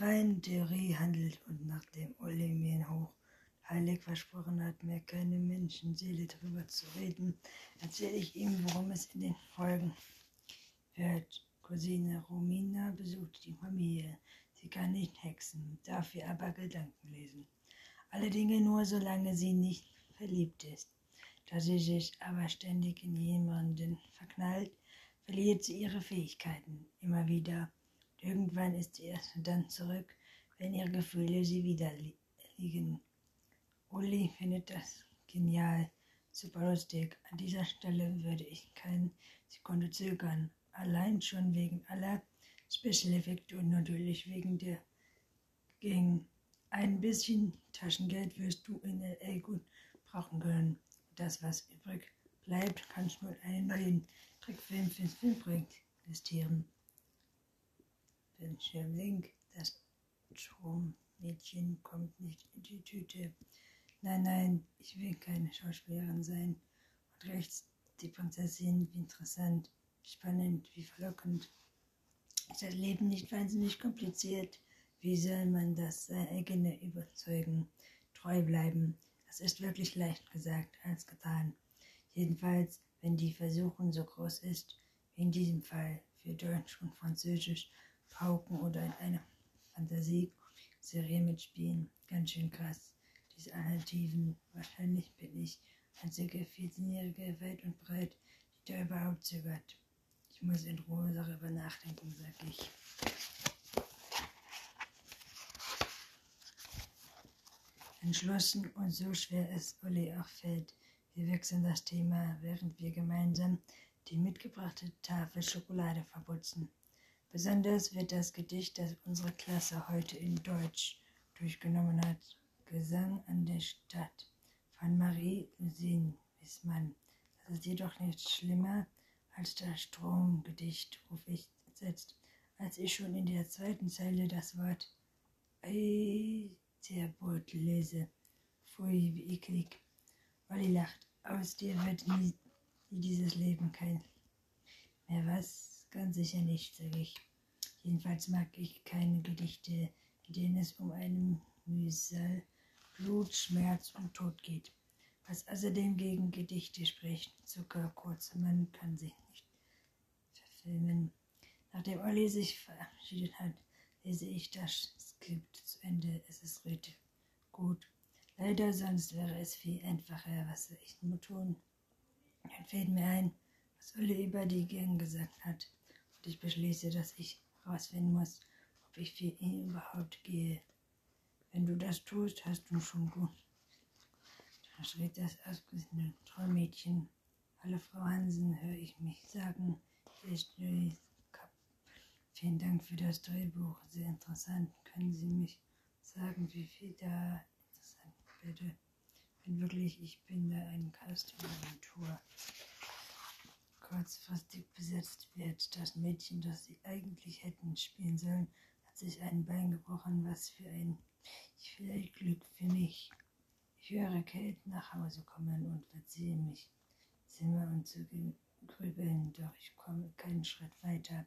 reinen Theorie handelt und nachdem Olli mir hoch heilig versprochen hat, mir keine Menschenseele drüber zu reden, erzähle ich ihm, worum es in den Folgen wird. Cousine Romina besucht die Familie. Sie kann nicht hexen, dafür aber Gedanken lesen. Alle Dinge nur, solange sie nicht verliebt ist. Da sie sich aber ständig in jemanden verknallt, verliert sie ihre Fähigkeiten immer wieder. Irgendwann ist sie erst dann zurück, wenn ihre Gefühle sie wieder liegen. Uli findet das genial, super lustig. An dieser Stelle würde ich keine Sekunde zögern. Allein schon wegen aller Special Effekte und natürlich wegen der Gang. Ein bisschen Taschengeld wirst du in LA gut brauchen können. Das, was übrig bleibt, kannst du in einen neuen Trickfilm fürs Filmprojekt investieren. Bildschirmlink, das Strommädchen kommt nicht in die Tüte. Nein, nein, ich will keine Schauspielerin sein. Und rechts die Prinzessin, wie interessant, spannend, wie verlockend. Ist das Leben nicht wahnsinnig kompliziert? Wie soll man das eigene überzeugen? Treu bleiben. Das ist wirklich leicht gesagt als getan. Jedenfalls, wenn die Versuchung so groß ist, wie in diesem Fall für Deutsch und Französisch, Pauken oder in einer Fantasieserie mitspielen. Ganz schön krass diese Alternativen. Wahrscheinlich bin ich einzige 14-Jährige weit und breit, die da überhaupt zögert. Ich muss in Ruhe darüber nachdenken, sag ich. Entschlossen und so schwer es Olli auch fällt, wir wechseln das Thema, während wir gemeinsam die mitgebrachte Tafel Schokolade verputzen. Besonders wird das Gedicht, das unsere Klasse heute in Deutsch durchgenommen hat, Gesang an der Stadt von Marie-Louise Wissmann. Das ist jedoch nicht schlimmer als das Stromgedicht, rufe ich jetzt, als ich schon in der zweiten Zeile das Wort Eiterbrot lese. Pfui, wie eklig. Olli lacht. Aus dir wird nie, nie dieses Leben kein mehr was. Ganz sicher nicht, sage ich. Jedenfalls mag ich keine Gedichte, in denen es um eine Mühsal Blut, Schmerz und Tod geht. Was außerdem gegen Gedichte spricht. Zucker, kurze Mann kann sich nicht verfilmen. Nachdem Olli sich verabschiedet hat, lese ich das Skript zu Ende. Es ist richtig gut. Leider, sonst wäre es viel einfacher. Was soll ich nur tun? Dann fällt mir ein, was Olli über die Gang gesagt hat. Und ich beschließe, dass ich herausfinden muss, ob ich für ihn überhaupt gehe. Wenn du das tust, hast du schon gut. Da schritt das ausgesehene Trollmädchen. Alle Frau Hansen, höre ich mich sagen, Kapp. Vielen Dank für das Drehbuch, sehr interessant. Können Sie mich sagen, wie viel da interessant bitte? Wenn wirklich, ich bin da ein Castingagentur kurzfristig besetzt wird. Das Mädchen, das sie eigentlich hätten spielen sollen, hat sich ein Bein gebrochen. Was für ein vielleicht Glück für mich. Ich höre Kate nach Hause kommen und verziehe mich Zimmer und zu grübeln, doch ich komme keinen Schritt weiter.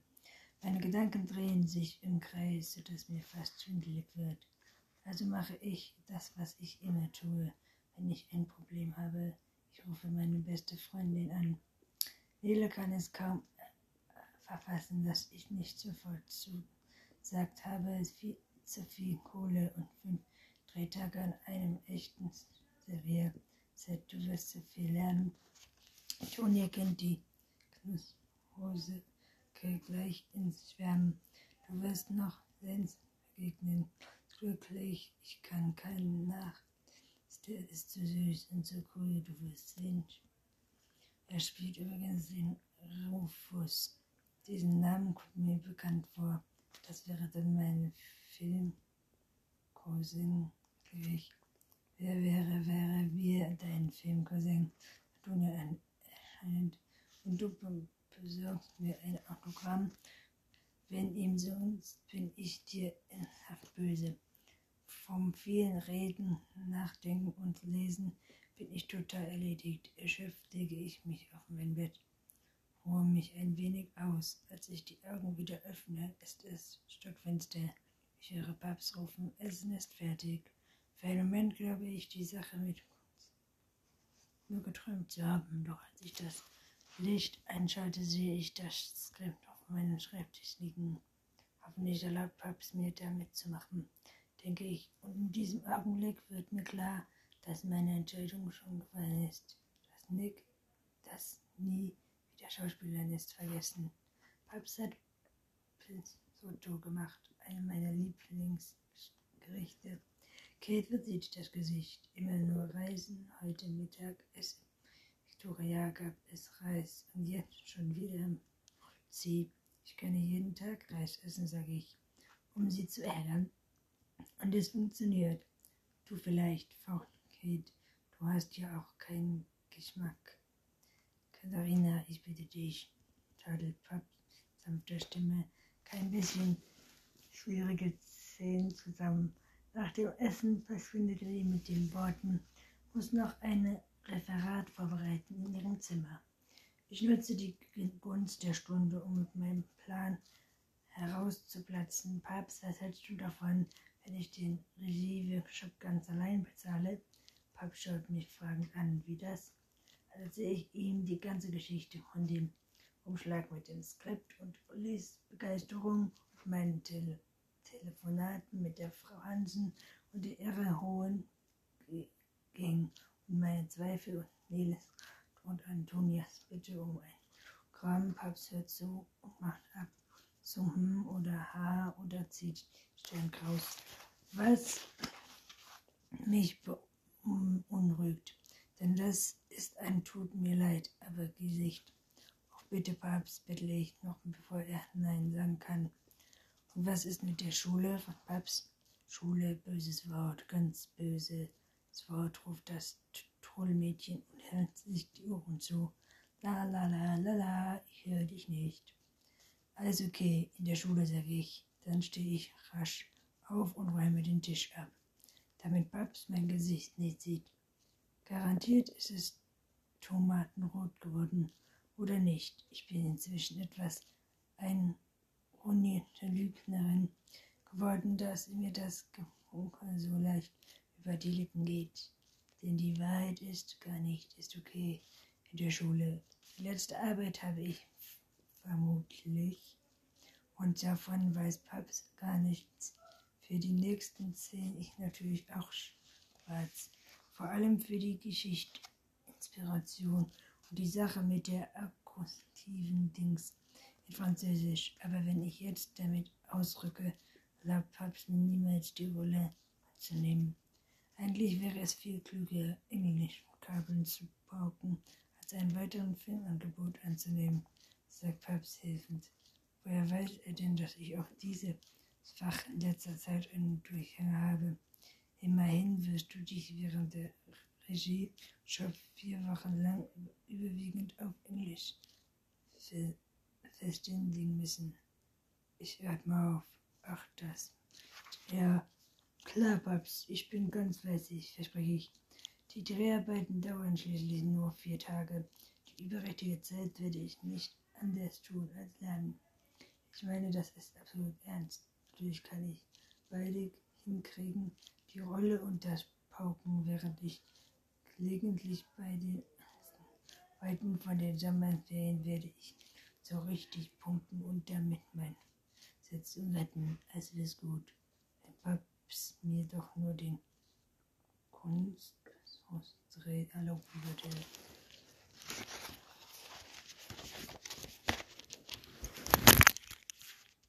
Meine Gedanken drehen sich im Kreis, sodass mir fast schwindelig wird. Also mache ich das, was ich immer tue, wenn ich ein Problem habe. Ich rufe meine beste Freundin an. Nele kann es kaum verfassen, dass ich nicht sofort zusagt habe, viel zu viel Kohle und fünf Drehtage an einem echten Servierset. Du wirst so viel lernen. Tonia kennt die Hose gleich ins Schwärmen. Du wirst noch Lenz begegnen. Glücklich, ich kann keinen nach. Der ist so süß und so cool, du wirst sehen. Er spielt übrigens den Rufus. Diesen Namen kommt mir bekannt vor. Das wäre dann meine Filmcousin ich. Wer wäre, wäre wir dein Filmcousin? Antonia erscheint und du besorgst mir ein Autogramm. Wenn ihm sonst bin ich dir ernsthaft böse. Vom vielen Reden, Nachdenken und Lesen bin ich total erledigt. Erschöpft lege ich mich auf mein Bett, ruhe mich ein wenig aus. Als ich die Augen wieder öffne, ist es stockfinster. Ich höre Paps rufen, Essen ist fertig. Für einen Moment glaube ich, die Sache mit nur geträumt zu haben, doch als ich das Licht einschalte, sehe ich das Skript auf meinem Schreibtisch liegen. Hoffentlich erlaubt Paps mir damit zu machen, denke ich, und in diesem Augenblick wird mir klar, dass meine Entscheidung schon gefallen ist. Dass Nick das nie wieder Schauspielerin ist, vergessen. Paps hat Risotto gemacht, eine meiner Lieblingsgerichte. Kate verzieht das Gesicht. Immer nur Reisen, heute Mittag Essen. Victoria gab es Reis und jetzt schon wieder sie. Ich könne jeden Tag Reis essen, sage ich, um sie zu ärgern. Und es funktioniert. Du vielleicht, faul Kate. Du hast ja auch keinen Geschmack. Katharina, ich bitte dich, tadelt Papp sanfter Stimme, kein bisschen schwierige Zähne zusammen. Nach dem Essen verschwindet sie mit den Worten, muss noch ein Referat vorbereiten in ihrem Zimmer. Ich nutze die Gunst der Stunde, um mit meinem Plan herauszuplatzen. Papst, was hältst du davon, wenn ich den Regie-Workshop ganz allein bezahle? Papst schaut mich fragend an, wie das? Also erzähle ich ihm die ganze Geschichte von dem Umschlag mit dem Skript und Ulis Begeisterung auf meinen Tele Telefonaten mit der Frau Hansen und der irre hohen ging und meine Zweifel und Neles und Antonias Bitte um ein Gramm. Paps hört zu und macht ab. So hm oder ha oder zieht Sternkraus. Was mich beunruhigt, denn das ist ein Tut mir leid, aber Gesicht. Auch bitte, Papst, bettle ich noch, bevor er Nein sagen kann. Und was ist mit der Schule von Papst? Schule, böses Wort, ganz böses Wort, ruft das Trollmädchen und hält sich die Ohren zu. La la la la la, ich höre dich nicht. Alles okay, in der Schule, sage ich. Dann stehe ich rasch auf und räume den Tisch ab, damit Babs mein Gesicht nicht sieht. Garantiert ist es tomatenrot geworden oder nicht. Ich bin inzwischen etwas einronierte Lügnerin geworden, dass mir das Gewunkel so leicht über die Lippen geht. Denn die Wahrheit ist, gar nicht ist okay in der Schule. Die letzte Arbeit habe ich vermutlich und davon weiß Paps gar nichts. Für die nächsten zehn ich natürlich auch schwarz. Vor allem für die Geschichte, Inspiration und die Sache mit der akkustiven Dings in Französisch. Aber wenn ich jetzt damit ausrücke, erlaubt Paps mir niemals die Rolle zu nehmen. Eigentlich wäre es viel klüger, Englisch-Vokabeln zu pauken, als einen weiteren Filmangebot anzunehmen, sagt Papst hilfend. Woher weiß er denn, dass ich auch dieses Fach in letzter Zeit einen Durchhang habe? Immerhin wirst du dich während der Regie schon vier Wochen lang überwiegend auf Englisch verständigen müssen. Ich atme auf. Ach, das. Ja, Klar, Babs, ich bin ganz fleißig, verspreche ich. Die Dreharbeiten dauern schließlich nur vier Tage. Die überrechtige Zeit werde ich nicht anders tun als lernen. Ich meine, das ist absolut ernst. Natürlich kann ich beide hinkriegen, die Rolle und das Pauken, während ich gelegentlich bei den Weiten von den Sommerferien werde ich so richtig punkten und damit mein Sitzen retten. Es ist gut. Wenn Psst, mir doch nur den Kunst erlauben würde.